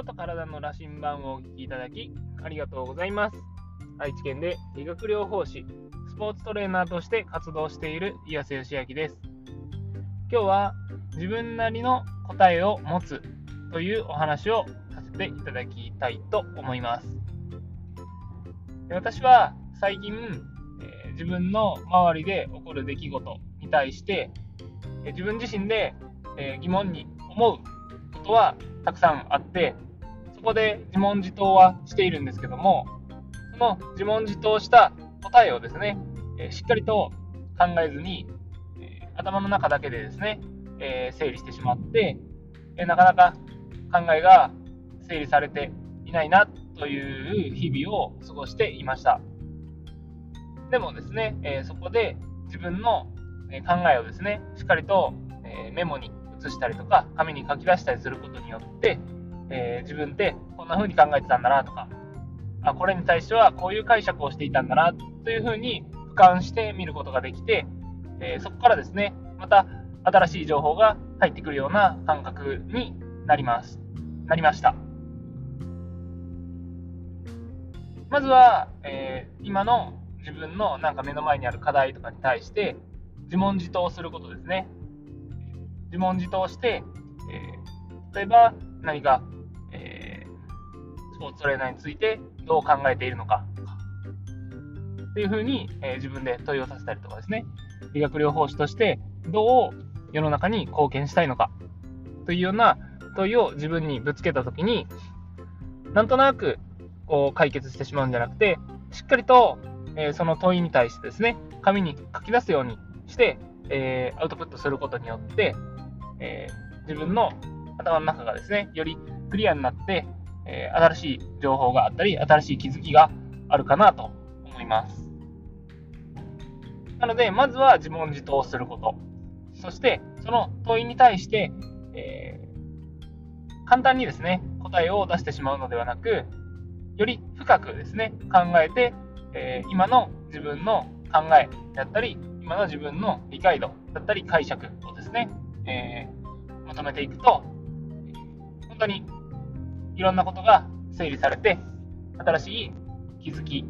心と体の羅針盤をお聞きいただきありがとうございます。愛知県で理学療法士、スポーツトレーナーとして活動している岩瀬義明です。今日は自分なりの答えを持つというお話をさせていただきたいと思います。私は最近、えー、自分の周りで起こる出来事に対して、えー、自分自身で、えー、疑問に思うことはたくさんあって、そこで自問自答はしているんですけども、その自問自答した答えをですね、えしっかりと考えずに、え頭の中だけでですね、え整理してしまって、えなかなか考えが整理されていないなという日々を過ごしていました。でもですね、えそこで自分の考えをですね、しっかりとメモに写したりとか、紙に書き出したりすることによって、えー、自分ってこんな風に考えてたんだなとか、あ、これに対してはこういう解釈をしていたんだなという風に俯瞰して見ることができて、えー、そこからですね、また新しい情報が入ってくるような感覚になります。なりました。まずは、えー、今の自分のなんか目の前にある課題とかに対して自問自答することですね。自問自答して、えー、例えば何か、ポーツトレーナーについてどう考えているのか。っていうふうに、えー、自分で問いをさせたりとかですね、理学療法士としてどう世の中に貢献したいのか。というような問いを自分にぶつけたときに、なんとなくこう解決してしまうんじゃなくて、しっかりと、えー、その問いに対してですね、紙に書き出すようにして、えー、アウトプットすることによって、え、自分の頭の中がですね、よりクリアになって、えー、新しい情報があったり、新しい気づきがあるかなと思います。なので、まずは自問自答すること。そして、その問いに対して、えー、簡単にですね、答えを出してしまうのではなく、より深くですね、考えて、えー、今の自分の考えだったり、今の自分の理解度だったり解釈をですね、えー、まとめていくと、本当にいろんなことが整理されて、新しい気づき、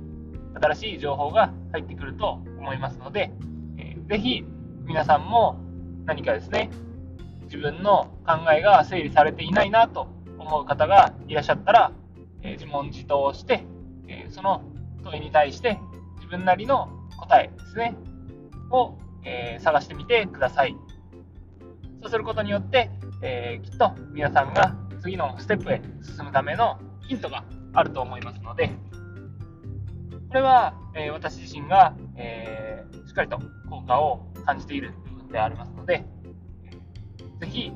新しい情報が入ってくると思いますので、えー、ぜひ皆さんも何かですね、自分の考えが整理されていないなと思う方がいらっしゃったら、え、自問自答をして、え、その問いに対して自分なりの答えですね、を、え、探してみてください。そうすることによって、えー、きっと皆さんが次のステップへ進むためのヒントがあると思いますので、これは、え、私自身が、え、しっかりと効果を感じている部分でありますので、ぜひ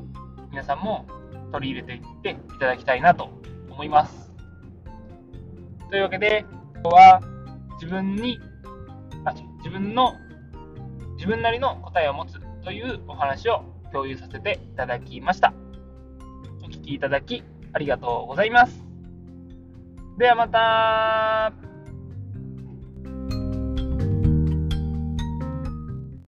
皆さんも取り入れていっていただきたいなと思います。というわけで、今日は自分に、あ自分の、自分なりの答えを持つというお話を共有させていただきました。聞きいただきありがとうございます。ではまた